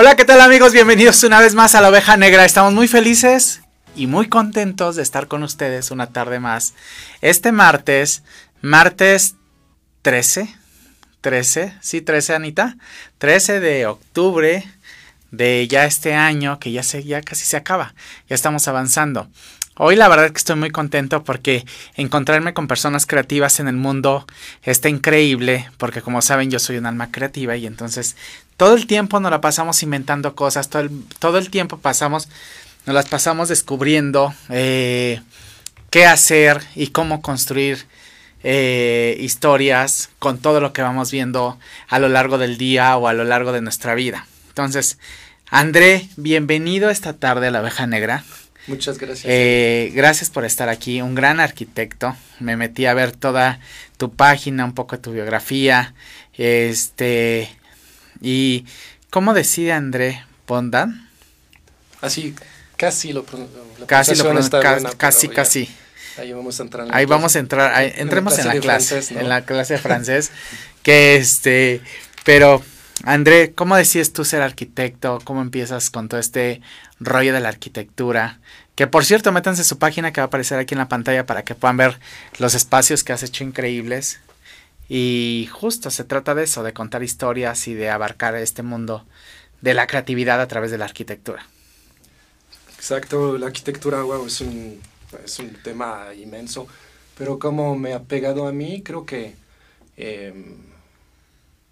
Hola, ¿qué tal amigos? Bienvenidos una vez más a la oveja negra. Estamos muy felices y muy contentos de estar con ustedes una tarde más. Este martes, martes 13, 13, sí, 13 Anita, 13 de octubre de ya este año que ya, se, ya casi se acaba, ya estamos avanzando. Hoy la verdad que estoy muy contento porque encontrarme con personas creativas en el mundo está increíble porque como saben yo soy un alma creativa y entonces todo el tiempo nos la pasamos inventando cosas, todo el, todo el tiempo pasamos, nos las pasamos descubriendo eh, qué hacer y cómo construir eh, historias con todo lo que vamos viendo a lo largo del día o a lo largo de nuestra vida. Entonces, André, bienvenido esta tarde a la abeja negra. Muchas gracias. Eh, gracias por estar aquí, un gran arquitecto. Me metí a ver toda tu página, un poco de tu biografía. Este, y ¿cómo decide André Pondan? Así, casi lo Casi lo casi, casi. Ahí vamos a entrar. ahí vamos a entrar, entremos en la clase, en la clase de francés, que este, pero André, ¿cómo decides tú ser arquitecto? ¿Cómo empiezas con todo este rollo de la arquitectura? Que por cierto, métanse su página que va a aparecer aquí en la pantalla para que puedan ver los espacios que has hecho increíbles. Y justo se trata de eso, de contar historias y de abarcar este mundo de la creatividad a través de la arquitectura. Exacto, la arquitectura, wow, es un, es un tema inmenso, pero como me ha pegado a mí, creo que em,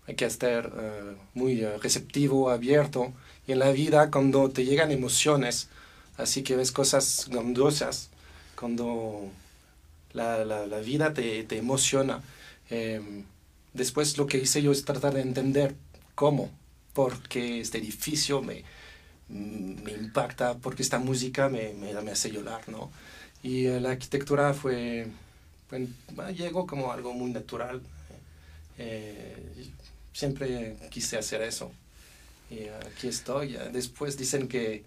hay que estar eh, muy eh, receptivo, abierto. Y en la vida, cuando te llegan emociones, así que ves cosas grandiosas, cuando la, la, la vida te, te emociona, em, después lo que hice yo es tratar de entender cómo, porque este edificio me, me impacta, porque esta música me, me, hace llorar, ¿no? Y eh, la arquitectura fue, llegó como algo muy natural. Eh, siempre quise hacer eso. Y aquí estoy. Después dicen que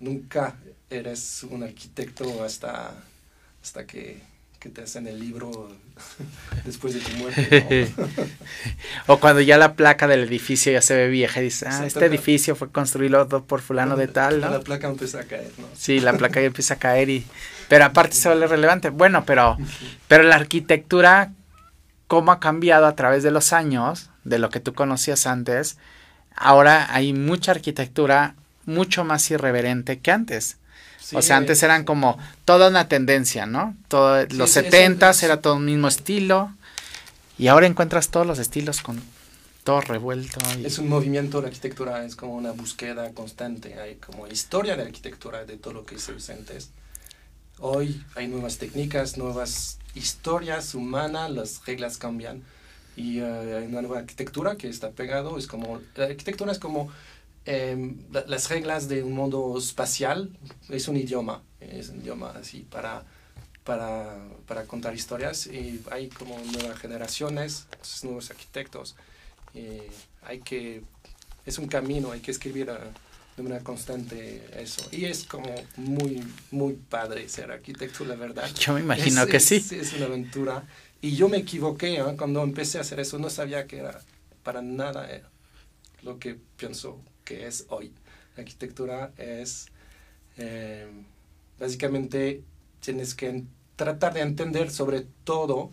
nunca eres un arquitecto hasta, hasta que, que te hacen el libro después de tu muerte. o cuando ya la placa del edificio ya se ve vieja y dices, ah, este edificio fue construido por fulano de tal, ¿no? La placa empieza a caer, ¿no? Sí, la placa ya empieza a caer y... Pero aparte se vuelve relevante. Bueno, pero, pero la arquitectura cómo ha cambiado a través de los años, de lo que tú conocías antes. Ahora hay mucha arquitectura mucho más irreverente que antes. O sea, antes eran como toda una tendencia, ¿no? Todo, los setentas era todo un mismo estilo. Y ahora encuentras todos los estilos con todo revuelto. Es un movimiento, la arquitectura es como una búsqueda constante. Hay como historia de arquitectura de todo lo que hizo Vicente. Hoy hay nuevas técnicas, nuevas historias humanas, las reglas cambian y eh, hay una nueva arquitectura que está pegado. Es como, la arquitectura es como em, las reglas de un mundo espacial, es un idioma, es un idioma así para, para, para contar historias y hay como nuevas generaciones, nuevos arquitectos. Hay que, es un camino, hay que escribir. A, de una constante eso. Y es como muy, muy padre ser arquitecto, la verdad. Yo me imagino que sí. Es, una aventura. Y yo me equivoqué ¿eh? cuando empecé a hacer eso, no sabía que era para nada eh, lo que pienso que es hoy. La arquitectura es, eh, básicamente, tienes que tratar de entender sobre todo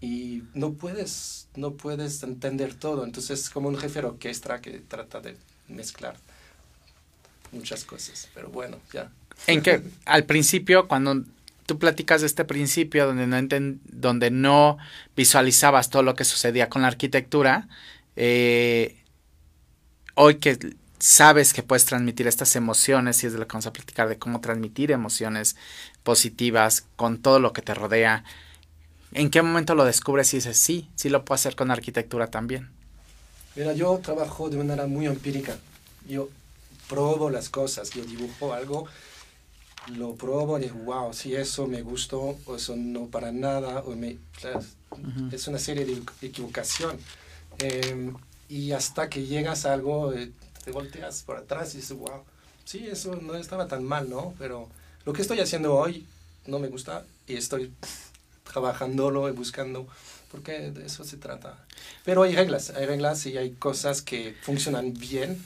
y no puedes, no puedes entender todo. Entonces, como un jefe de orquesta que trata de mezclar muchas cosas, pero bueno, ya. En que al principio, cuando tú platicas de este principio donde no, donde no visualizabas todo lo que sucedía con la arquitectura, eh, hoy que sabes que puedes transmitir estas emociones y es de lo que vamos a platicar de cómo transmitir emociones positivas con todo lo que te rodea. ¿En qué momento lo descubres y dices, sí, sí lo puedo hacer con arquitectura también? Mira, yo trabajo de manera muy empírica. Yo probo las cosas, yo dibujo algo, lo probo y digo, wow, si eso me gustó, o eso no para nada, o me, es una serie de equivocación. Em, y hasta que llegas a algo, eh, te volteas por atrás y dices, wow, sí, eso no estaba tan mal, ¿no? Pero lo que estoy haciendo hoy no me gusta y estoy trabajándolo y buscando, porque de eso se trata. Pero hay reglas, hay reglas y hay cosas que funcionan bien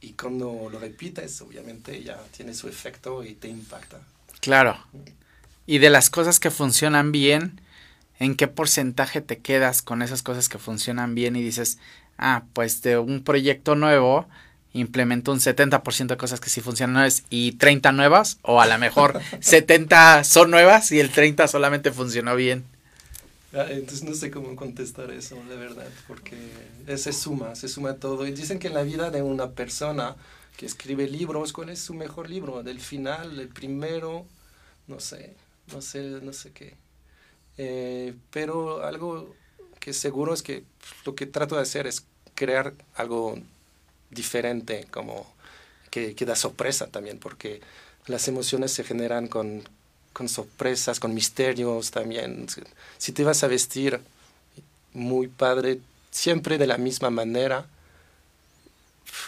y cuando lo repites, obviamente ya tiene su efecto y te impacta. Claro. Y de las cosas que funcionan bien, ¿en qué porcentaje te quedas con esas cosas que funcionan bien y dices, ah, pues de un proyecto nuevo implemento un 70% de cosas que sí funcionan y 30 nuevas, o a lo mejor 70 son nuevas y el 30 solamente funcionó bien. Ah, entonces no sé cómo contestar eso, de verdad, porque se suma, se suma todo. Y dicen que en la vida de una persona que escribe libros, ¿cuál es su mejor libro? Del final, el primero, no sé, no sé, no sé qué. Eh, pero algo que seguro es que lo que trato de hacer es crear algo diferente, como que, da sorpresa también, porque las emociones se generan con, con sorpresas, con misterios también. Si te vas a vestir muy padre, siempre de la misma manera,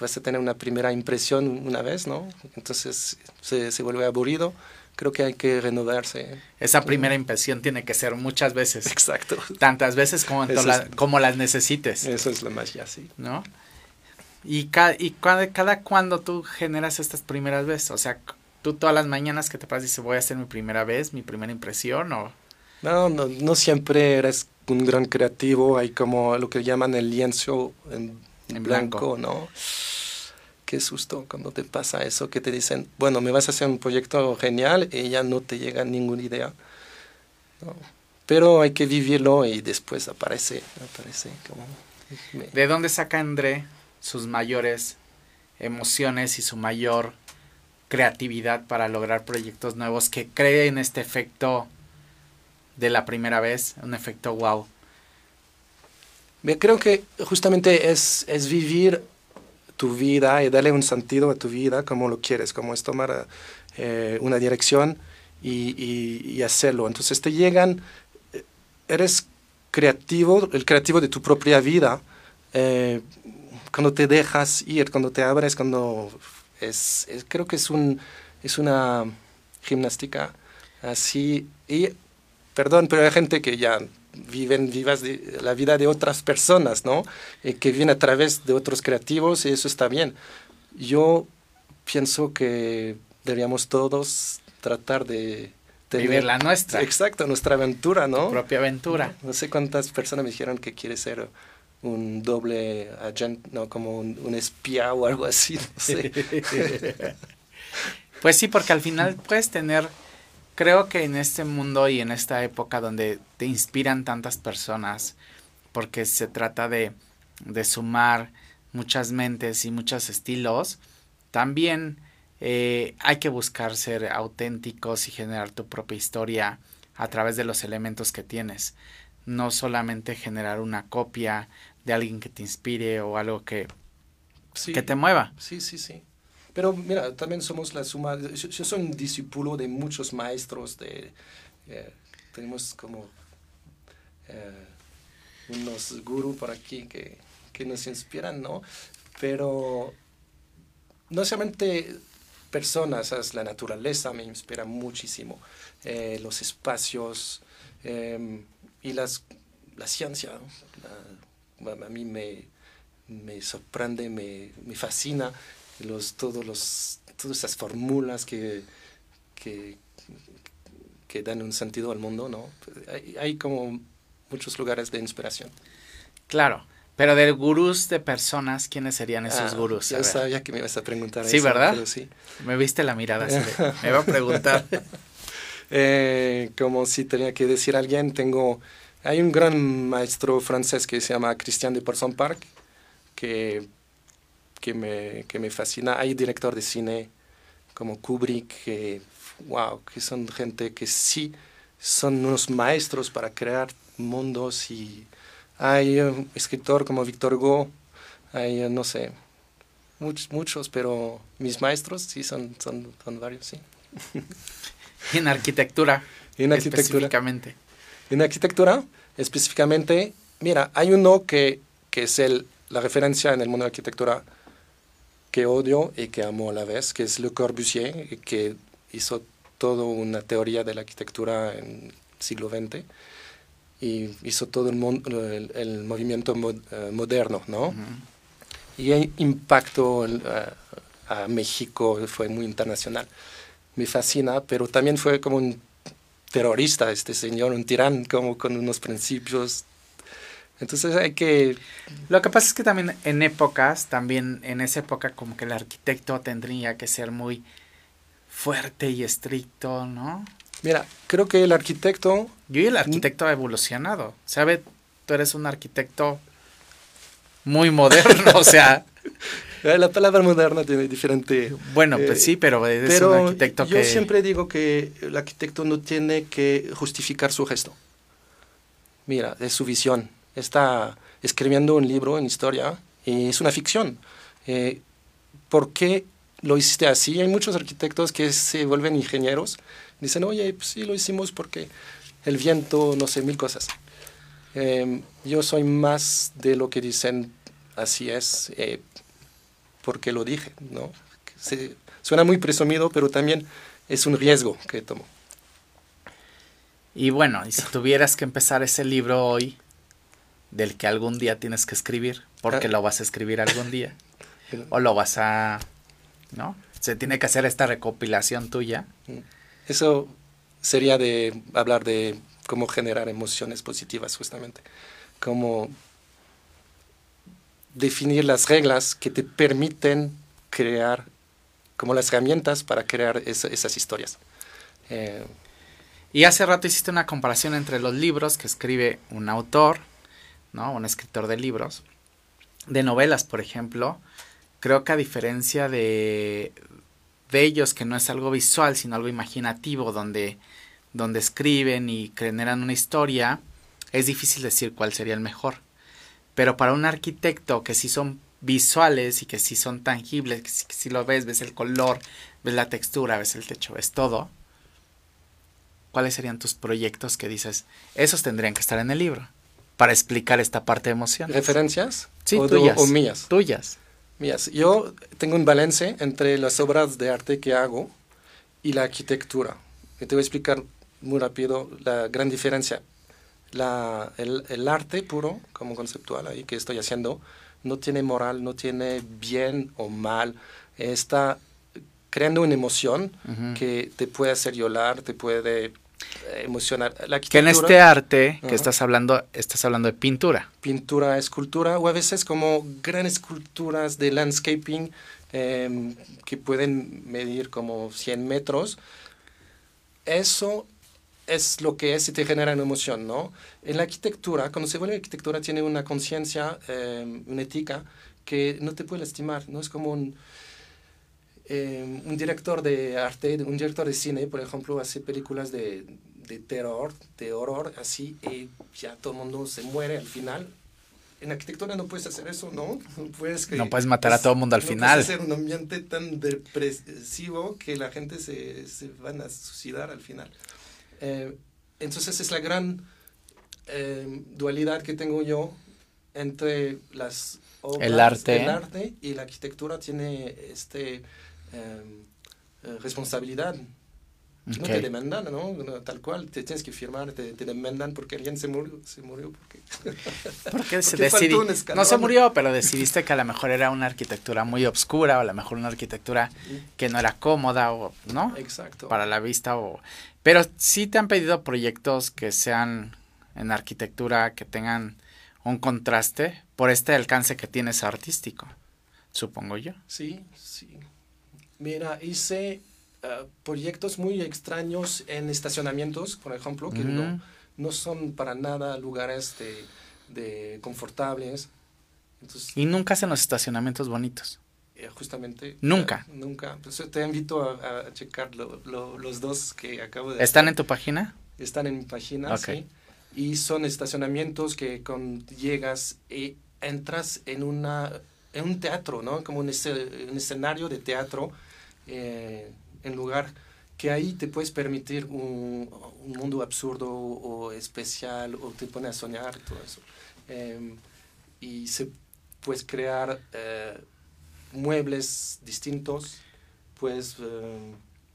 vas a tener una primera impresión una vez, ¿no? Entonces se, se vuelve aburrido. Creo que hay que renovarse. Esa primera impresión tiene que ser muchas veces. Exacto. Tantas veces como, como las necesites. Eso es la magia, sí. ¿No? ¿Y, cada, y cada, cada cuándo tú generas estas primeras veces? O sea, tú todas las mañanas que te pasas dices, voy a hacer mi primera vez, mi primera impresión o... No, no, no siempre eres un gran creativo, hay como lo que llaman el lienzo en, blanco, ¿no? Qué susto cuando te pasa eso, que te dicen, bueno, me vas a hacer un proyecto genial y ya no te llega ninguna idea. Pero hay que vivirlo y después aparece, aparece como... ¿De dónde saca André sus mayores emociones y su mayor creatividad para lograr proyectos nuevos que creen este efecto de la primera vez, un efecto wow. Creo que justamente es, es vivir tu vida y darle un sentido a tu vida como lo quieres, como es tomar eh, una dirección y, hacerlo. Entonces te llegan, eh, eres creativo, el creativo de tu propia vida, eh, cuando te dejas ir, cuando te abres, cuando es, creo que es, un, es una gimnástica así. Y, perdón, pero hay gente que ya viven vivas de, la vida de otras personas, ¿no? que viene a través de otros creativos y eso está bien. Yo pienso que deberíamos todos tratar de vivir la nuestra. Exacto, nuestra aventura, ¿no? propia aventura. No, no, sé cuántas personas me dijeron que quiere ser un doble agente, no, como un, espía o algo así, pues sí, porque al final puedes tener, creo que en este mundo y en esta época donde te inspiran tantas personas, porque se trata de, de sumar muchas mentes y muchos estilos, también eh, hay que buscar ser auténticos y generar tu propia historia a través de los elementos que tienes. No solamente generar una copia de alguien que te inspire o algo que, que te mueva. Sí, sí, sí. Pero mira, también somos la suma, yo, soy un discípulo de muchos maestros, de, eh, tenemos como eh, unos gurús por aquí que, que nos inspiran, ¿no? Pero no solamente personas, es la naturaleza me inspira muchísimo, eh, los espacios y las, la ciencia, a mí me, me sorprende, me, me, fascina los, todos los, todas esas fórmulas que, que, que, dan un sentido al mundo, ¿no? Hay, hay, como muchos lugares de inspiración. Claro, pero de gurús de personas, ¿quiénes serían esos ah, gurús? Yo sabía que me ibas a preguntar sí, ¿verdad? sí, Me viste la mirada, me va a preguntar. eh, como si tenía que decir a alguien, tengo hay un gran maestro francés que se llama Christian de Porson Park, que, que, me, que me fascina. Hay director de cine como Kubrick, que, wow, que son gente que sí son unos maestros para crear mundos y hay un escritor como Victor Hugo, hay, no sé, muchos, muchos, pero mis maestros sí son, son, son varios, sí. en arquitectura. En arquitectura. Específicamente. En arquitectura, específicamente, mira, hay uno que, que es el, la referencia en el mundo de arquitectura que odio y que amo a la vez, que es Le Corbusier, que hizo toda una teoría de la arquitectura en siglo XX y hizo todo el, el, movimiento eh, moderno, ¿no? Y el impacto a México fue muy internacional. Me fascina, pero también fue como un terrorista este señor, un tirán, como con unos principios. Entonces hay que... Lo que pasa es que también en épocas, también en esa época como que el arquitecto tendría que ser muy fuerte y estricto, ¿no? Mira, creo que el arquitecto... Yo y el arquitecto ha evolucionado. ¿Sabe? Tú eres un arquitecto muy moderno, o sea... La palabra moderna tiene diferente... Bueno, pues sí, pero es un arquitecto yo siempre digo que el arquitecto no tiene que justificar su gesto. Mira, es su visión. Está escribiendo un libro en historia y es una ficción. Eh, ¿Por qué lo hiciste así? Hay muchos arquitectos que se vuelven ingenieros. Dicen, oye, pues sí, lo hicimos porque el viento, no sé, mil cosas. Eh, yo soy más de lo que dicen, así es. Eh, porque lo dije, ¿no? suena muy presumido, pero también es un riesgo que tomo. Y bueno, si tuvieras que empezar ese libro hoy, del que algún día tienes que escribir, porque ah. lo vas a escribir algún día, o lo vas a, ¿no? Se tiene que hacer esta recopilación tuya. Mm. Eso sería de hablar de cómo generar emociones positivas, justamente. Cómo definir las reglas que te permiten crear, como las herramientas para crear esas historias. Eh, y hace rato hiciste una comparación entre los libros que escribe un autor, ¿no? Un escritor de libros, de novelas, por ejemplo. Creo que a diferencia de, ellos, que no es algo visual, sino algo imaginativo, donde, donde escriben y generan una historia, es difícil decir cuál sería el mejor. Pero para un arquitecto que sí son visuales y que sí son tangibles, que si, lo ves, ves el color, ves la textura, ves el techo, ves todo, ¿cuáles serían tus proyectos que dices, esos tendrían que estar en el libro? Para explicar esta parte de emoción. ¿Referencias? Sí, o, tuyas. O mías. Tuyas. Mías. Yo tengo un balance entre las obras de arte que hago y la arquitectura. Y te voy a explicar muy rápido la gran diferencia la, el, el, arte puro, como conceptual ahí que estoy haciendo, no tiene moral, no tiene bien o mal, está creando una emoción que te puede hacer llorar, te puede emocionar. La que en este arte que estás hablando, estás hablando de pintura. Pintura, escultura, o a veces como grandes esculturas de landscaping em, que pueden medir como 100 metros. Eso es lo que es y te genera una emoción, ¿no? En la arquitectura, cuando se vuelve arquitectura, tiene una conciencia, em, una ética que no te puede lastimar, ¿no? Es como un, em, un director de arte, un director de cine, por ejemplo, hace películas de, de terror, de horror, así, y ya todo el mundo se muere al final. En arquitectura no puedes hacer eso, ¿no? No puedes, que, no puedes matar a todo el mundo al final. No puedes hacer un ambiente tan depresivo que la gente se, se van a suicidar al final. Eh, entonces es la gran eh, dualidad que tengo yo entre las obras, el arte. el arte y la arquitectura tiene este eh, responsabilidad. No te demandan, ¿no? Tal cual, te tienes que firmar, te, te demandan porque alguien se murió. Se murió porque. porque se decidió. No se murió, pero decidiste que a lo mejor era una arquitectura muy obscura, o a lo mejor una arquitectura que no era cómoda, o, ¿no? Exacto. Para la vista, o. Pero sí te han pedido proyectos que sean en arquitectura, que tengan un contraste por este alcance que tienes artístico, supongo yo. Sí, sí. Mira, hice eh, proyectos muy extraños en estacionamientos, por ejemplo, que no, no son para nada lugares de, de confortables. y nunca hacen los estacionamientos bonitos. Eh, justamente. Nunca. nunca. Pues, te invito a, checar los dos que acabo de... ¿Están en tu página? Están en mi página, sí. Y son estacionamientos que con, llegas y entras en, una, en un teatro, ¿no? Como un escenario de teatro. Eh, en lugar que ahí te puedes permitir un, un, mundo absurdo o especial o te pone a soñar todo eso. Em, y se puedes crear eh, muebles distintos, puedes eh,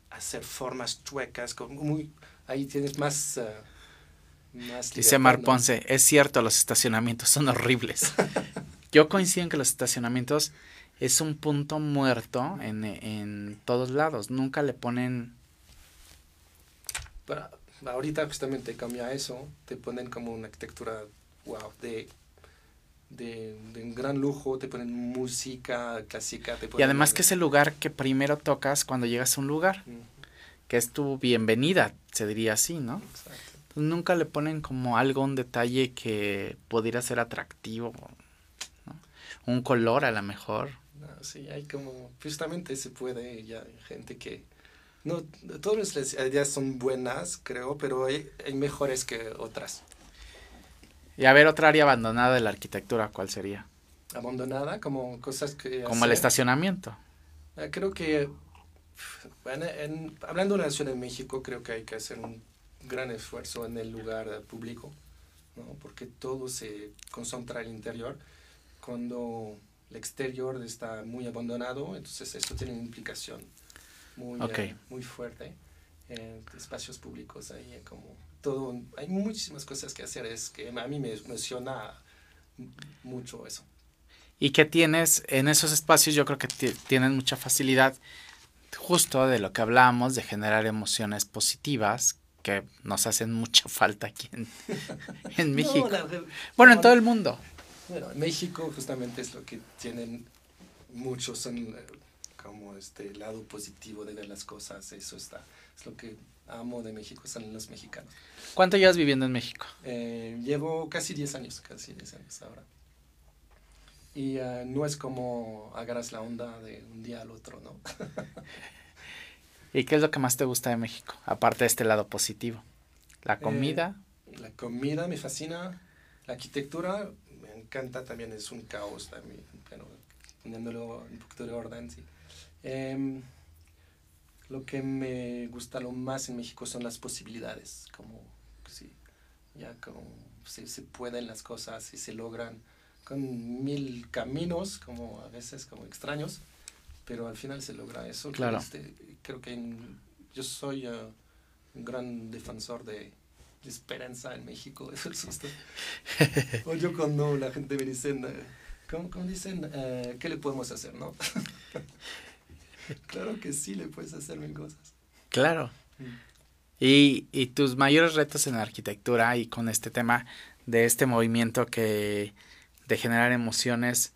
hacer formas chuecas, muy, ahí tienes más, eh, Dice Mar Ponce, es cierto, los estacionamientos son horribles. Yo coincido en que los estacionamientos es un punto muerto en, en todos lados. Nunca le ponen... ahorita justamente cambia eso. Te ponen como una arquitectura, wow, de de, un gran lujo, te ponen música clásica. Te y además que es el lugar que primero tocas cuando llegas a un lugar, que es tu bienvenida, se diría así, ¿no? Exacto. nunca le ponen como algo, un detalle que pudiera ser atractivo, un color a lo mejor. Sí, hay como, justamente se puede, ya hay gente que, no, todas las ideas son buenas, creo, pero hay, hay mejores que otras. Y a ver, otra área abandonada de la arquitectura, ¿cuál sería? Abandonada, como cosas que... Como el estacionamiento. Ah, creo que, bueno, en, hablando de la Ciudad de México, creo que hay que hacer un gran esfuerzo en el lugar público, ¿no? porque todo se concentra al interior. Cuando el exterior está muy abandonado, entonces eso tiene una implicación muy, eh, muy fuerte en espacios públicos ahí, como todo, hay muchísimas cosas que hacer, es que a mí me emociona mucho eso. Y que tienes en esos espacios, yo creo que tienes mucha facilidad justo de lo que hablamos, de generar emociones positivas que nos hacen mucha falta aquí en, México. bueno, en todo el mundo. Bueno, en México justamente es lo que tienen muchos, son eh, como este lado positivo de ver las cosas, eso está, es lo que amo de México son los mexicanos. ¿Cuánto llevas viviendo en México? Eh, llevo casi 10 años, casi 10 años ahora. Y uh, no es como agarras la onda de un día al otro, ¿no? ¿Y qué es lo que más te gusta de México? Aparte de este lado positivo. ¿La eh, comida? la comida me fascina. La arquitectura encanta también, es un caos también, pero poniéndolo un poquito de orden, sí. Eh, lo que me gusta lo más en México son las posibilidades, como sí, ya como se, se pueden las cosas y se logran con mil caminos, como a veces como extraños, pero al final se logra eso. Claro. Este, creo que yo soy uh, un gran defensor de, esperanza en México, eso es esto. o yo cuando la gente me dice, ¿cómo, cómo dicen? Uh, ¿Qué le podemos hacer, no? claro que sí, le puedes hacer mil cosas. Claro. Mm. Y, y tus mayores retos en la arquitectura y con este tema de este movimiento que de generar emociones,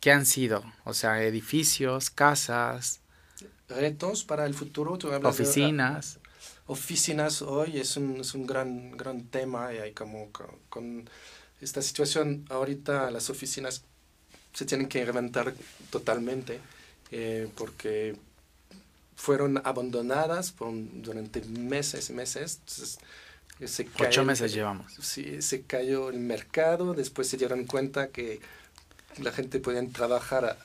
¿qué han sido? O sea, edificios, casas. Retos para el futuro. oficinas. Oficinas hoy es un, es un gran, gran tema y hay como con, esta situación. Ahorita las oficinas se tienen que reinventar totalmente eh, porque fueron abandonadas por, durante meses y meses. Entonces, eh, se Ocho meses llevamos. Sí, se cayó el mercado, después se dieron cuenta que la gente podía trabajar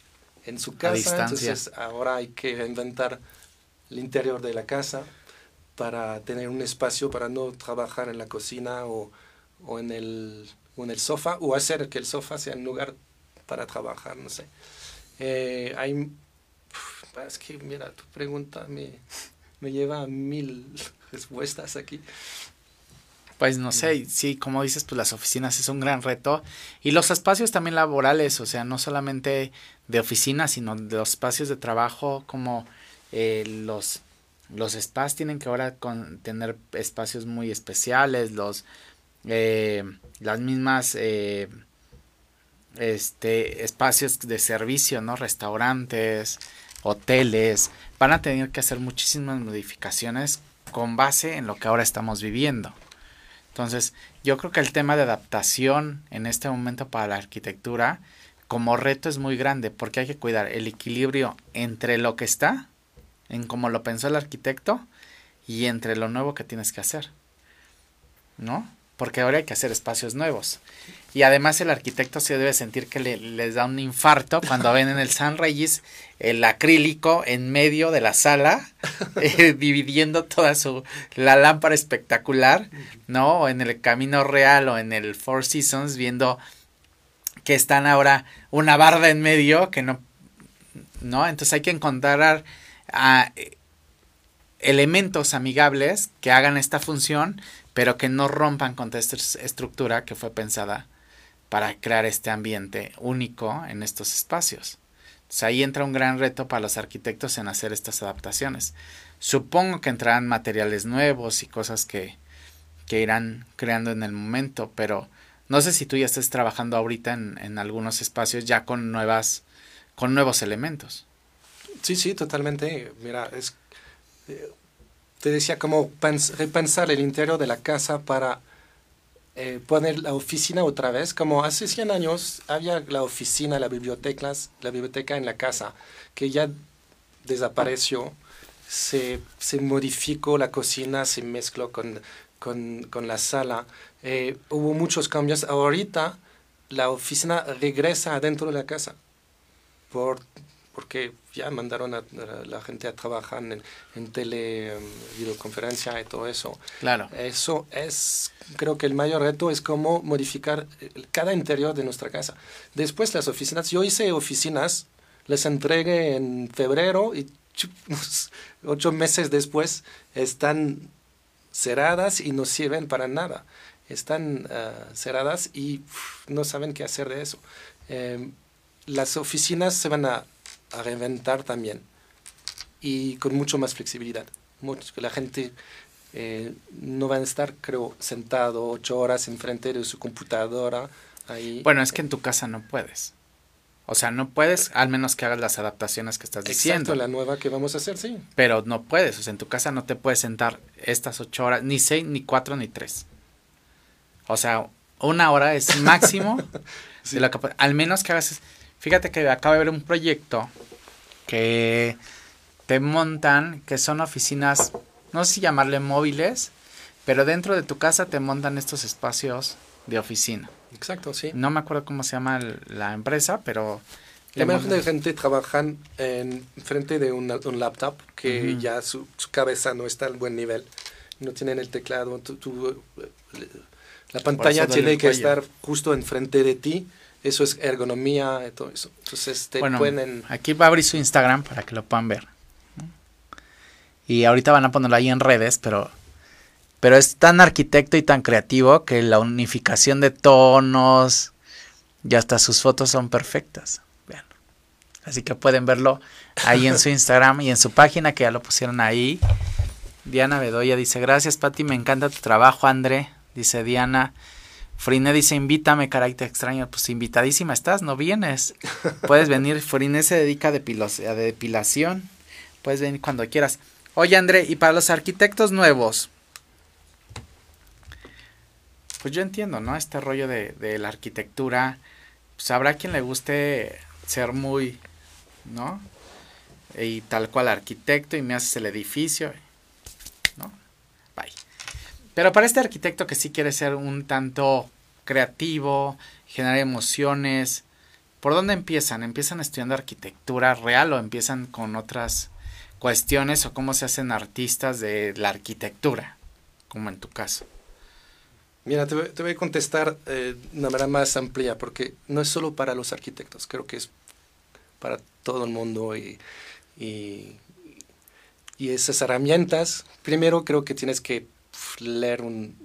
en su casa, entonces ahora hay que reinventar el interior de la casa para tener un espacio para no trabajar en la cocina o, o, en, el, o en el sofá, o hacer que el sofá sea un lugar para trabajar, no sé. Eh, hay es que, mira, tu pregunta me, me lleva a mil respuestas aquí. Pues no sé, sí, como dices, pues las oficinas es un gran reto. Y los espacios también laborales, o sea, no solamente de oficinas, sino de los espacios de trabajo, como eh, los, los spas tienen que ahora con, tener espacios muy especiales, los, eh, las mismas eh, este, espacios de servicio, ¿no? Restaurantes, hoteles, van a tener que hacer muchísimas modificaciones con base en lo que ahora estamos viviendo. Entonces, yo creo que el tema de adaptación en este momento para la arquitectura como reto es muy grande porque hay que cuidar el equilibrio entre lo que está, en cómo lo pensó el arquitecto, y entre lo nuevo que tienes que hacer. ¿No? Porque ahora hay que hacer espacios nuevos. Y además el arquitecto se debe sentir que le, les da un infarto cuando ven en el San Reyes el acrílico en medio de la sala, eh, dividiendo toda su, la lámpara espectacular, ¿no? O en el Camino Real o en el Four Seasons, viendo que están ahora una barda en medio, que no, ¿no? Entonces hay que encontrar a, elementos amigables que hagan esta función, pero que no rompan con esta estructura que fue pensada para crear este ambiente único en estos espacios. Entonces ahí entra un gran reto para los arquitectos en hacer estas adaptaciones. Supongo que entrarán materiales nuevos y cosas que, que irán creando en el momento, pero no sé si tú ya estés trabajando ahorita en, en algunos espacios ya con nuevas, con nuevos elementos. Sí, sí, totalmente. Mira, es, eh, te decía como repensar el interior de la casa para eh, poner la oficina otra vez. Como hace 100 años había la oficina, la biblioteca, la biblioteca en la casa, que ya desapareció se, se modificó la cocina, se mezcló con, con, con la sala. Eh, hubo muchos cambios. Ahorita la oficina regresa adentro de la casa por, porque ya mandaron a, la gente a trabajar en, en tele, em, videoconferencia y todo eso. Claro. Eso es, creo que el mayor reto es cómo modificar cada interior de nuestra casa. Después las oficinas, yo hice oficinas, les entregué en febrero y ocho meses después están cerradas y no sirven para nada. Están ah, cerradas y no saben qué hacer de eso. Em, las oficinas se van a, a, reinventar también y con mucho más flexibilidad. Mucho, la gente eh, no va a estar, creo, sentado ocho horas enfrente de su computadora. Ahí. Bueno, es que en tu casa no puedes. O sea, no puedes, al menos que hagas las adaptaciones que estás diciendo. Exacto, la nueva que vamos a hacer, sí. Pero no puedes, o sea, en tu casa no te puedes sentar estas ocho horas, ni seis, ni cuatro, ni tres. O sea, una hora es máximo sí. de al menos que hagas. Fíjate que acabo de ver un proyecto que te montan, que son oficinas, no sé si llamarle móviles, pero dentro de tu casa te montan estos espacios de oficina. Exacto, sí. No me acuerdo cómo se llama la empresa, pero... La mayoría de gente trabajan en frente de un, un laptop que uh -huh. ya su, su, cabeza no está al buen nivel. No tienen el teclado. Tu, tu, la pantalla tiene que estar justo enfrente de ti. Eso es ergonomía y todo eso. Entonces te bueno, pueden... Aquí va a abrir su Instagram para que lo puedan ver. Y ahorita van a ponerlo ahí en redes, pero pero es tan arquitecto y tan creativo que la unificación de tonos y hasta sus fotos son perfectas. Vean. Así que pueden verlo ahí en su Instagram y en su página que ya lo pusieron ahí. Diana Bedoya dice, gracias Pati, me encanta tu trabajo, André. Dice Diana. Frine dice, invítame, carácter extraño. Pues invitadísima estás, no vienes. Puedes venir, Frine se dedica a, a depilación. Puedes venir cuando quieras. Oye, André, y para los arquitectos nuevos, pues yo entiendo, ¿no? Este rollo de, de la arquitectura, pues habrá quien le guste ser muy, ¿no? Y tal cual arquitecto y me haces el edificio, ¿no? Bye. Pero para este arquitecto que sí quiere ser un tanto creativo, generar emociones, ¿por dónde empiezan? ¿Empiezan estudiando arquitectura real o empiezan con otras cuestiones o cómo se hacen artistas de la arquitectura, como en tu caso? Mira, te, voy a contestar eh, de una manera más amplia, porque no es solo para los arquitectos, creo que es para todo el mundo y, y esas herramientas, primero creo que tienes que leer un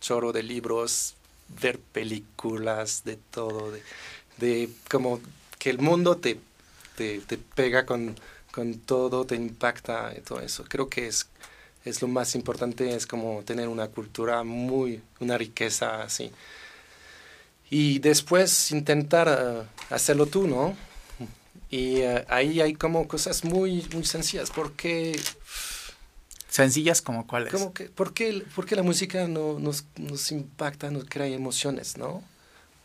chorro de libros, ver películas, de todo, de, de como que el mundo te, te, te pega con, con todo, te impacta y todo eso. Creo que es es lo más importante, es como tener una cultura muy, una riqueza así. Y después intentar uh, hacerlo tú, ¿no? Y uh, ahí hay como cosas muy, muy sencillas, porque... ¿Sencillas como cuáles? Como que, ¿por, qué, ¿Por qué la música no, nos, nos impacta, nos crea emociones, no?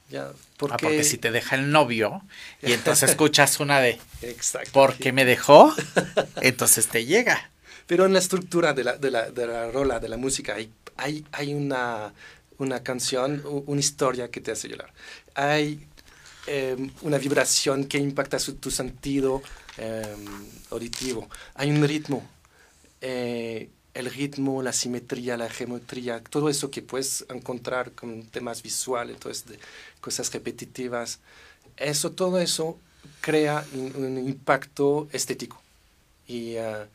Ya, porque... Ah, porque si te deja el novio y entonces escuchas una de... Exacto. Porque me dejó, entonces te llega. Pero en la estructura de la, de la, de la rola, de la música, hay, hay, hay una, una canción, una historia que te hace llorar. Hay eh, una vibración que impacta su, tu sentido eh, auditivo. Hay un ritmo. Eh, el ritmo, la simetría, la geometría, todo eso que puedes encontrar con temas visuales, entonces de cosas repetitivas. Eso, todo eso crea un, un impacto estético. Y, uh,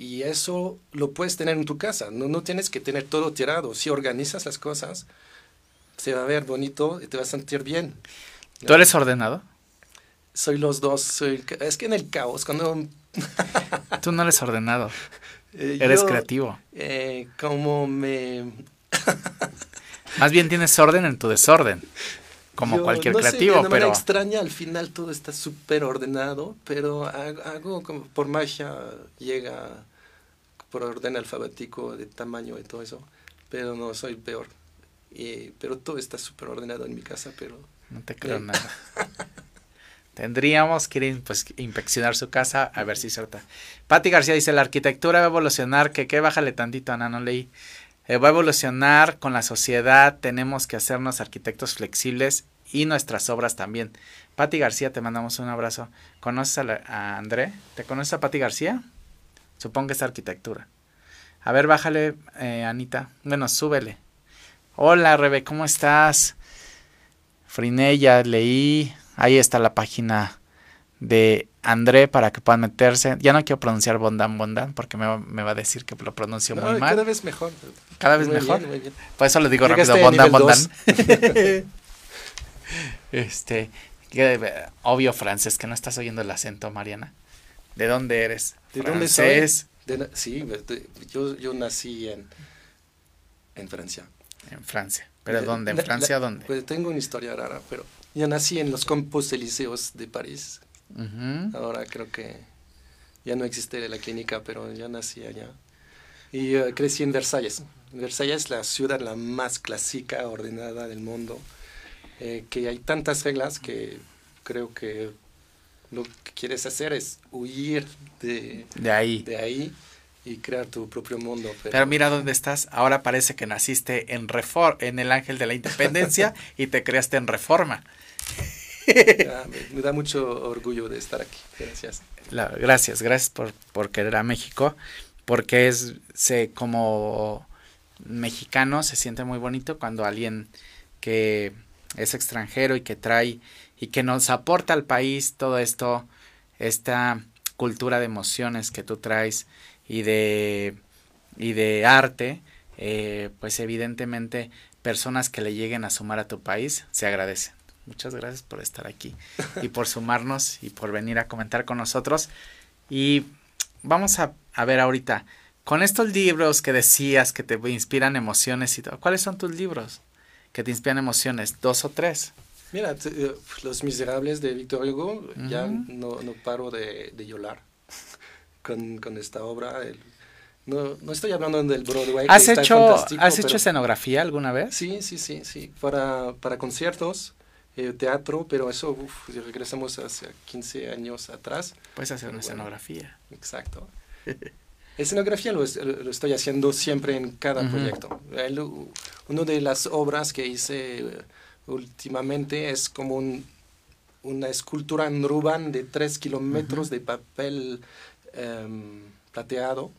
y eso lo puedes tener en tu casa. No, no tienes que tener todo tirado. Si organizas las cosas, se va a ver bonito y te vas a sentir bien. ¿Tú eres ordenado? Soy los dos. Soy, es que en el caos, cuando... Tú no eres ordenado. Eh, eres creativo. Eh, como me... Más bien tienes orden en tu desorden como cualquier creativo, sé, de pero extraña al final todo está súper ordenado, pero hago, como por magia llega por orden alfabético de tamaño y todo eso, pero no soy peor. Y, pero todo está súper ordenado en mi casa, pero no te creo nada. Tendríamos que ir pues, inspeccionar su casa a ver si es cierta. Patti García dice, la arquitectura va a evolucionar, que qué, bájale tantito, Ana, no leí. Eh, va a evolucionar con la sociedad, tenemos que hacernos arquitectos flexibles y nuestras obras también. Patti García, te mandamos un abrazo. ¿Conoces a, André? ¿Te conoces a Patti García? Supongo que es arquitectura. A ver, bájale, eh, Anita. Bueno, súbele. Hola, Rebe, ¿cómo estás? Frinella, leí. Ahí está la página de André para que puedan meterse. Ya no quiero pronunciar Bondan Bondan porque me va, a decir que lo pronuncio muy mal. Cada vez mejor. Cada vez mejor. Por eso le digo rápido Bondan Bondan. este, obvio francés, que no estás oyendo el acento, Mariana. ¿De dónde eres? ¿De dónde soy? sí, yo, yo nací en, en Francia. En Francia. ¿Pero dónde? ¿En Francia dónde? Pues tengo una historia rara, pero yo nací en los Campos Elíseos de París. Ahora creo que ya no existe la clínica, pero ya nací allá. Y eh, crecí en Versalles. Versalles es la ciudad la más clásica, ordenada del mundo. Eh, que hay tantas reglas que creo que lo que quieres hacer es huir de, de ahí. De ahí y crear tu propio mundo. Pero, mira dónde estás. Ahora parece que naciste en Refor en el Ángel de la Independencia y te creaste en Reforma. Ah, me, da mucho orgullo de estar aquí. Gracias. gracias, gracias por, por, querer a México, porque es se, como mexicano se siente muy bonito cuando alguien que es extranjero y que trae y que nos aporta al país todo esto, esta cultura de emociones que tú traes y de, y de arte, eh, pues evidentemente personas que le lleguen a sumar a tu país se agradecen. Muchas gracias por estar aquí y por sumarnos y por venir a comentar con nosotros. Y vamos a, a ver ahorita, con estos libros que decías que te inspiran emociones y todo, ¿cuáles son tus libros que te inspiran emociones? ¿Dos o tres? Mira, eh, Los Miserables de Victor Hugo, ya no, no, paro de, de llorar con, con, esta obra. no, no, estoy hablando del Broadway. ¿Has hecho, ¿has hecho escenografía alguna vez? Sí, sí, sí, sí. Para, para conciertos eh, teatro, pero eso, si regresamos hace 15 años atrás. Puedes hacer una escenografía. Exacto. escenografía lo, lo, estoy haciendo siempre en cada proyecto. una de las obras que hice eh, últimamente es como un, una escultura en Ruban de 3 kilómetros de papel em, plateado.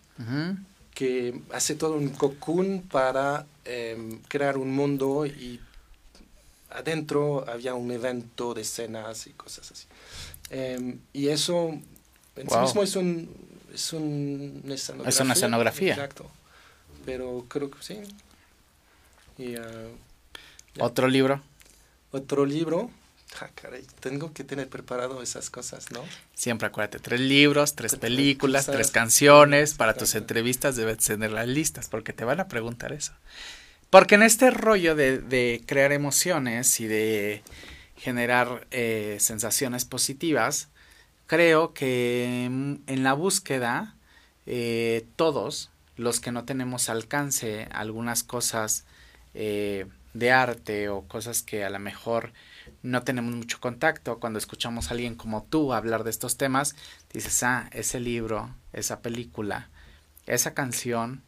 que hace todo un cocoon para em, crear un mundo y adentro había un evento de escenas y cosas así. Em, y eso en sí mismo es un, es un una escenografía. Es una escenografía. Exacto. Pero creo que sí. Y, ah, ¿Otro libro? Otro libro. Ah, caray, tengo que tener preparado esas cosas, ¿no? Siempre acuérdate, tres libros, tres películas, tres canciones. Para tus entrevistas debes tener las listas, porque te van a preguntar eso. Porque en este rollo de, crear emociones y de generar eh, sensaciones positivas, creo que en la búsqueda eh, todos los que no tenemos alcance algunas cosas eh, de arte o cosas que a lo mejor no tenemos mucho contacto, cuando escuchamos a alguien como tú hablar de estos temas, dices, ah, ese libro, esa película, esa canción,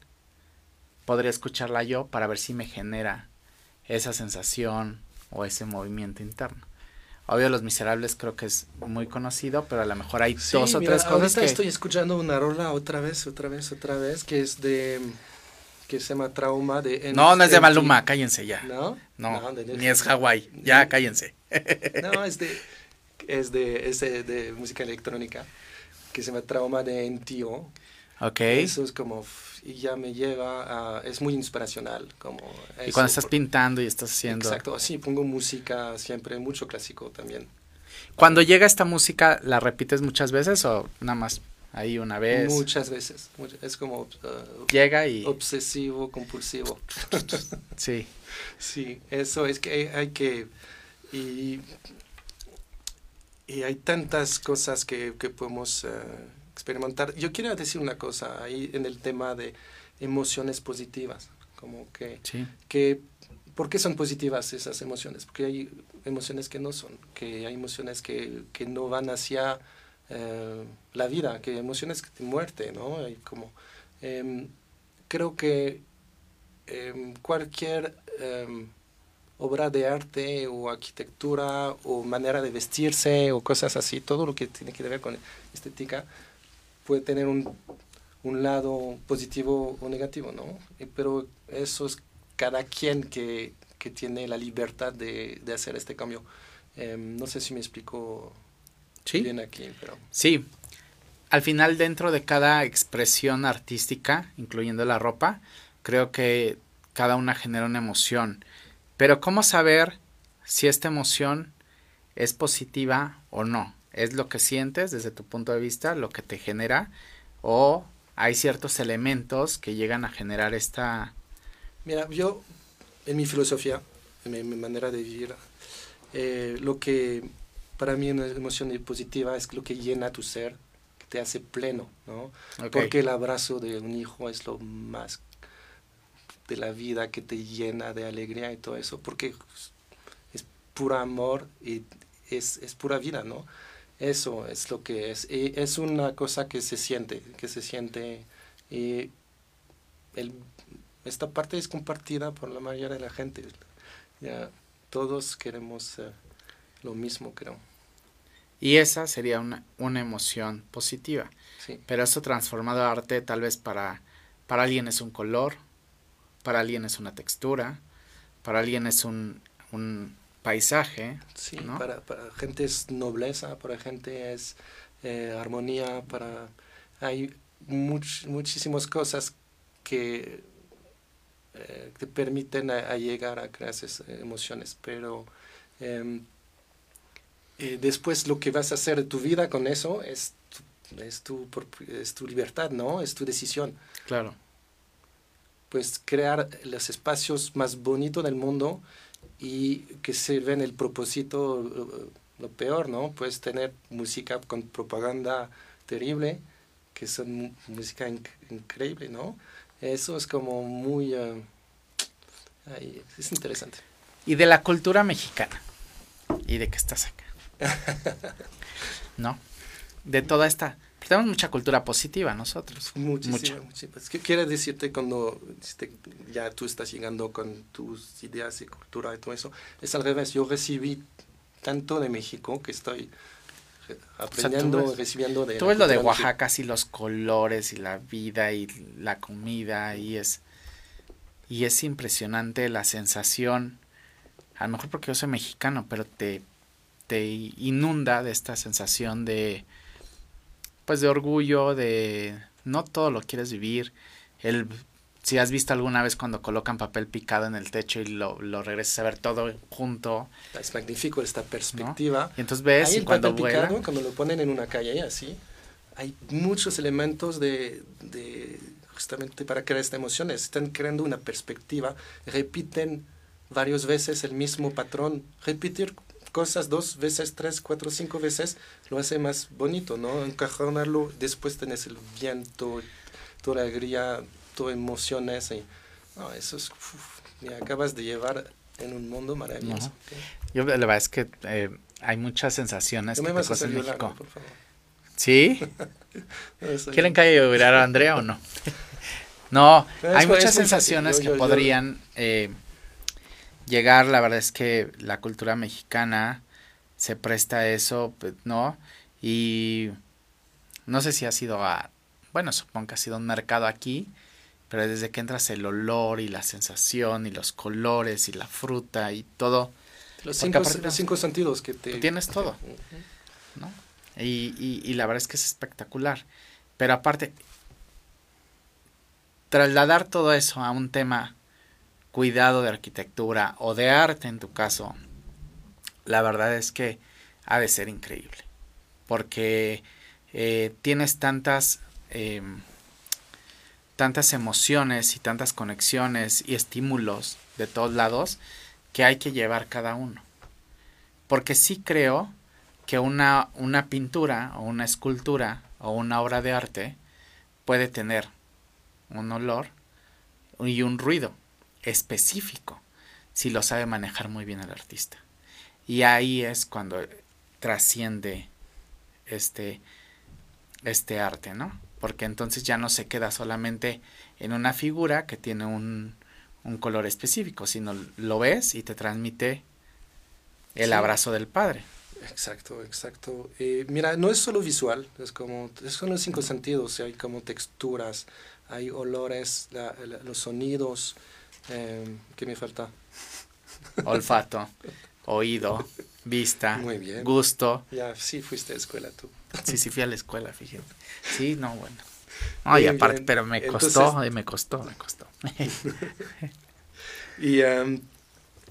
podría escucharla yo para ver si me genera esa sensación o ese movimiento interno. Obvio, Los Miserables creo que es muy conocido, pero a lo mejor hay dos o tres cosas que... estoy escuchando una rola otra vez, otra vez, otra vez, que es de... que se llama Trauma de... no, no es de Maluma, cállense ya. ¿No? No, ni es Hawái, ya cállense. no, es de... es de, es de, música electrónica, que se llama Trauma de NTO. Ok. Eso es como, y ya me lleva a, es muy inspiracional. Como y cuando estás pintando y estás haciendo. Exacto, sí, pongo música siempre, mucho clásico también. Cuando llega esta música, ¿la repites muchas veces o nada más ahí una vez? Muchas veces, es como... Uh, llega y... Obsesivo, compulsivo. sí. Sí, eso es que hay, que... Y, y, hay tantas cosas que, que podemos... Uh, experimentar. Yo quiero decir una cosa ahí en el tema de emociones positivas, como que, que ¿por qué son positivas esas emociones? Porque hay emociones que no son, que hay emociones que, que no van hacia eh, la vida, que emociones de muerte, ¿no? Como, em, creo que em, cualquier em, obra de arte o arquitectura o manera de vestirse o cosas así, todo lo que tiene que ver con estética, puede tener un, un lado positivo o negativo, ¿no? Pero eso es cada quien que, que tiene la libertad de, de hacer este cambio. No sé si me explico aquí, pero... Sí. Al final, dentro de cada expresión artística, incluyendo la ropa, creo que cada una genera una emoción. Pero ¿cómo saber si esta emoción es positiva o no? es lo que sientes desde tu punto de vista, lo que te genera, o hay ciertos elementos que llegan a generar esta... Mira, yo, en mi filosofía, en mi, manera de vivir, eh, lo que para mí una emoción positiva es lo que llena tu ser, que te hace pleno, ¿no? Porque el abrazo de un hijo es lo más de la vida que te llena de alegría y todo eso, porque es puro amor y es, es pura vida, ¿no? Eso es lo que es. Y es una cosa que se siente, que se siente. Y el, esta parte es compartida por la mayoría de la gente. Ya todos queremos lo mismo, creo. Y esa sería una, una emoción positiva. Sí. Pero eso transformado a arte tal vez para, para alguien es un color, para alguien es una textura, para alguien es un, un paisaje. Sí, para, para, gente es nobleza, para gente es eh, armonía, para hay muchísimas cosas que eh, te permiten a, llegar a crear esas emociones, pero em, eh, después lo que vas a hacer de tu vida con eso es tu, es tu, es tu libertad, ¿no? Es tu decisión. Claro. Pues crear los espacios más bonitos del mundo y que sirven el propósito, lo peor, ¿no? Puedes tener música con propaganda terrible, que son música increíble, ¿no? Eso es como muy... Uh, es interesante. Y de la cultura mexicana. ¿Y de qué estás acá? ¿No? De toda esta tenemos mucha cultura positiva nosotros. Muchísima, ¿Qué quiere decirte cuando ya tú estás llegando con tus ideas y cultura y todo eso? Es al revés. Yo recibí tanto de México que estoy aprendiendo, recibiendo de... Tú ves lo de Oaxaca, y los colores y la vida y la comida y es... Y es impresionante la sensación, a lo mejor porque yo soy mexicano, pero te, te inunda de esta sensación de pues de orgullo, de no todo lo quieres vivir. El, si has visto alguna vez cuando colocan papel picado en el techo y lo, lo regresas a ver todo junto. Es magnífico esta perspectiva. Y entonces ves y cuando vuela. cuando lo ponen en una calle así, hay muchos elementos de, de justamente para crear esta emoción. Están creando una perspectiva, repiten varias veces el mismo patrón. Repetir cosas dos veces, tres, cuatro, cinco veces, lo hace más bonito, ¿no? Encajonarlo, después tenés el viento, toda alegría, toda emociones. Y, no, eso es, me acabas de llevar en un mundo maravilloso. Yo la verdad es que eh, hay muchas sensaciones que me vas a en México. por favor. ¿Sí? ¿Quieren que haya llorar a Andrea o no? no, hay muchas sensaciones que podrían eh, llegar, la verdad es que la cultura mexicana se presta a eso, pues, ¿no? Y no sé si ha sido a, bueno, supongo que ha sido un mercado aquí, pero desde que entras el olor y la sensación y los colores y la fruta y todo. Los cinco, los cinco sentidos que te... Tienes todo, ¿no? Y, y, y la verdad es que es espectacular. Pero aparte, trasladar todo eso a un tema cuidado de arquitectura o de arte en tu caso, la verdad es que ha de ser increíble. Porque eh, tienes tantas, em, tantas emociones y tantas conexiones y estímulos de todos lados que hay que llevar cada uno. Porque sí creo que una, una pintura o una escultura o una obra de arte puede tener un olor y un ruido específico si lo sabe manejar muy bien el artista. Y ahí es cuando trasciende este, este arte, ¿no? Porque entonces ya no se queda solamente en una figura que tiene un, un color específico, sino lo ves y te transmite el abrazo del padre. Exacto, exacto. Eh, mira, no es solo visual, es como, son los cinco sentidos, hay como texturas, hay olores, los sonidos. Eh, ¿Qué me falta? Olfato, oído, vista, gusto. Ya, sí fuiste a la escuela tú. Sí, sí fui a la escuela, fíjate. Sí, no, bueno. Ay, aparte, pero me costó, me costó, me costó. y um,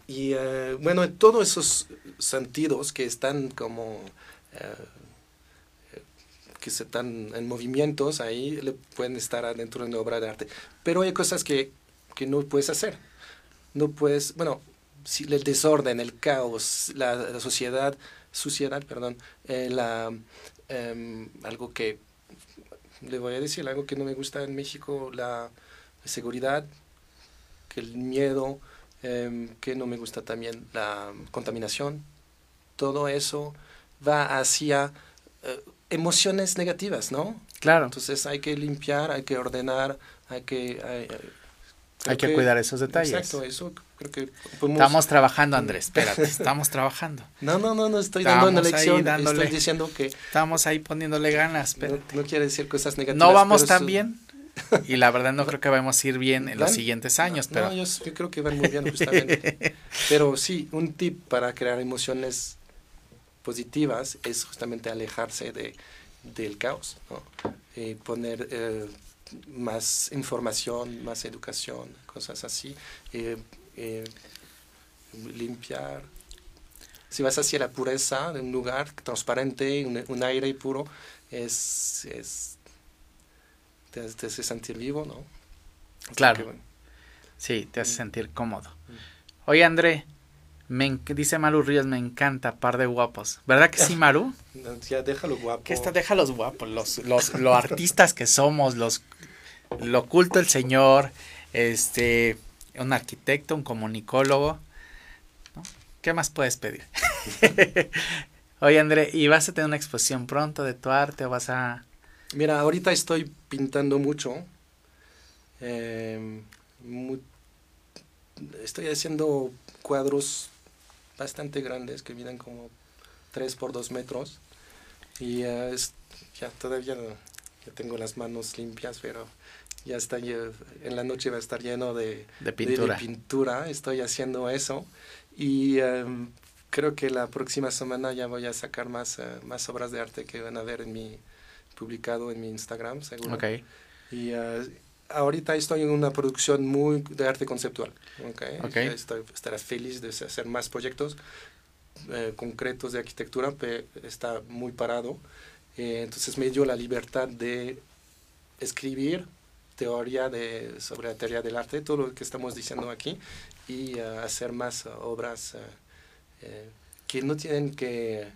y uh, bueno, todos esos sentidos que están como uh, que se están en movimientos ahí le pueden estar adentro de una obra de arte. Pero hay cosas que, que no puedes hacer. No puedes, bueno, si el desorden, el caos, la, la sociedad, suciedad, perdón, eh, la, em, algo que, le voy a decir, algo que no me gusta en México, la seguridad, que el miedo, em, que no me gusta también la contaminación, todo eso va hacia eh, emociones negativas, ¿no? Claro. Entonces hay que limpiar, hay que ordenar, hay que... Hay, que, cuidar esos detalles. Exacto, eso creo que Estamos trabajando, Andrés, espérate, estamos trabajando. No, no, no, no estoy dando una lección, estoy diciendo que... Estamos ahí poniéndole ganas, pero No, quiere decir cosas negativas. No vamos tan bien, y la verdad no creo que vamos a ir bien en los siguientes años, pero... No, yo, creo que van muy bien justamente. pero sí, un tip para crear emociones positivas es justamente alejarse de, del caos, ¿no? Y poner... Eh, más información, más educación, cosas así. Eh, eh, limpiar. Si vas hacia la pureza de un lugar transparente, un, aire puro, es, es te, hace sentir vivo, ¿no? claro. Sí, te hace sentir cómodo. Oye, André, me, dice Maru Ríos, me encanta, par de guapos. ¿Verdad que sí, Maru? Ya, déjalo guapo. Que está, déjalos guapos, los, los, los artistas que somos, los, lo oculto el señor, este, un arquitecto, un comunicólogo. ¿Qué más puedes pedir? Oye, André, ¿y vas a tener una exposición pronto de tu arte o vas a...? Mira, ahorita estoy pintando mucho. Em, estoy haciendo cuadros bastante grandes que miden como 3 por 2 metros. Y eh, ya todavía ya tengo las manos limpias, pero ya está en la noche va a estar lleno de, pintura. Estoy haciendo eso y em, creo que la próxima semana ya voy a sacar más, eh, más obras de arte que van a ver en mi publicado en mi Instagram, seguro. Okay. Y eh, ahorita estoy en una producción muy de arte conceptual. Okay. okay. Estoy, estaré feliz de hacer más proyectos eh, concretos de arquitectura, pero está muy parado. entonces me dio la libertad de escribir teoría de, sobre la teoría del arte, todo lo que estamos diciendo aquí, y uh, hacer más obras uh, eh, que no tienen que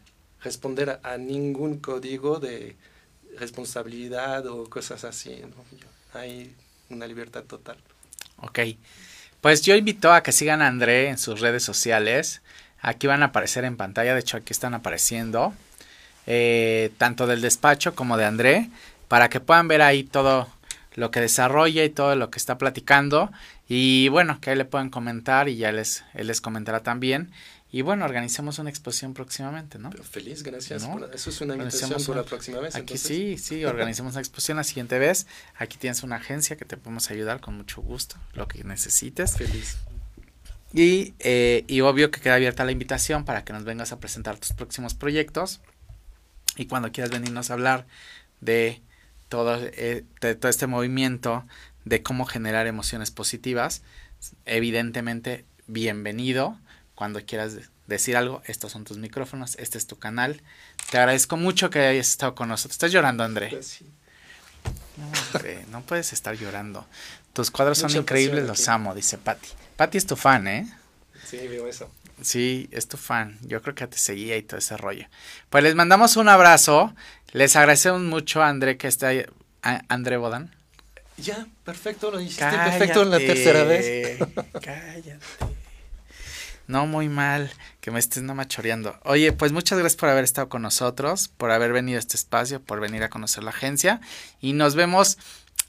responder a, ningún código de responsabilidad o cosas así. Hay una libertad total. Ok. Pues yo invito a que sigan a André en sus redes sociales. Aquí van a aparecer en pantalla, de hecho aquí están apareciendo, eh, tanto del despacho como de André, para que puedan ver ahí todo lo que desarrolla y todo lo que está platicando. Y bueno, que ahí le pueden comentar y ya les, él les comentará también. Y bueno, organicemos una exposición próximamente, ¿no? feliz, gracias. eso es una invitación para la próxima vez. Aquí sí, sí, organicemos una exposición la siguiente vez. Aquí tienes una agencia que te podemos ayudar con mucho gusto, lo que necesites. Feliz. Y, eh, y obvio que queda abierta la invitación para que nos vengas a presentar tus próximos proyectos. Y cuando quieras venirnos a hablar de todo, eh, todo este movimiento de cómo generar emociones positivas. Evidentemente, bienvenido. Cuando quieras decir algo, estos son tus micrófonos, este es tu canal. Te agradezco mucho que hayas estado con nosotros. ¿Estás llorando, André? Pues No, no puedes estar llorando. Tus cuadros son increíbles, los amo, dice Patti. Patti es tu fan, ¿eh? Sí, veo eso. Sí, es tu fan. Yo creo que te seguía y todo ese rollo. Pues les mandamos un abrazo. Les agradecemos mucho a André que está ahí. André Bodan. Ya, perfecto, lo hiciste perfecto en la tercera vez. Cállate. No, muy mal que me estés nomás choreando. Oye, pues muchas gracias por haber estado con nosotros, por haber venido a este espacio, por venir a conocer la agencia. Y nos vemos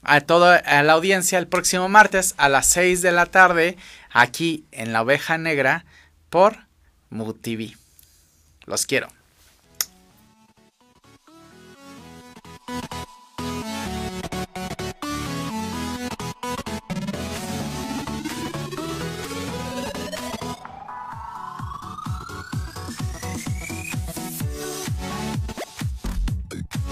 a toda la audiencia el próximo martes a las 6 de la tarde aquí en La Oveja Negra por MUTV. Los quiero.